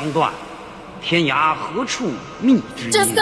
长短，天涯何处觅知音。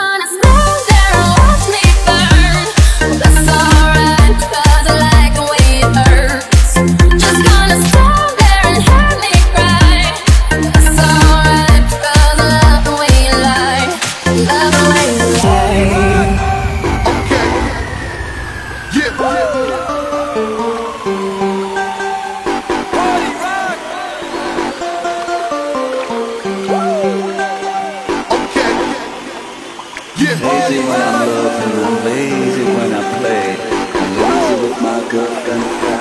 I love and I'm lazy when I play. I'm lazy with my girlfriend.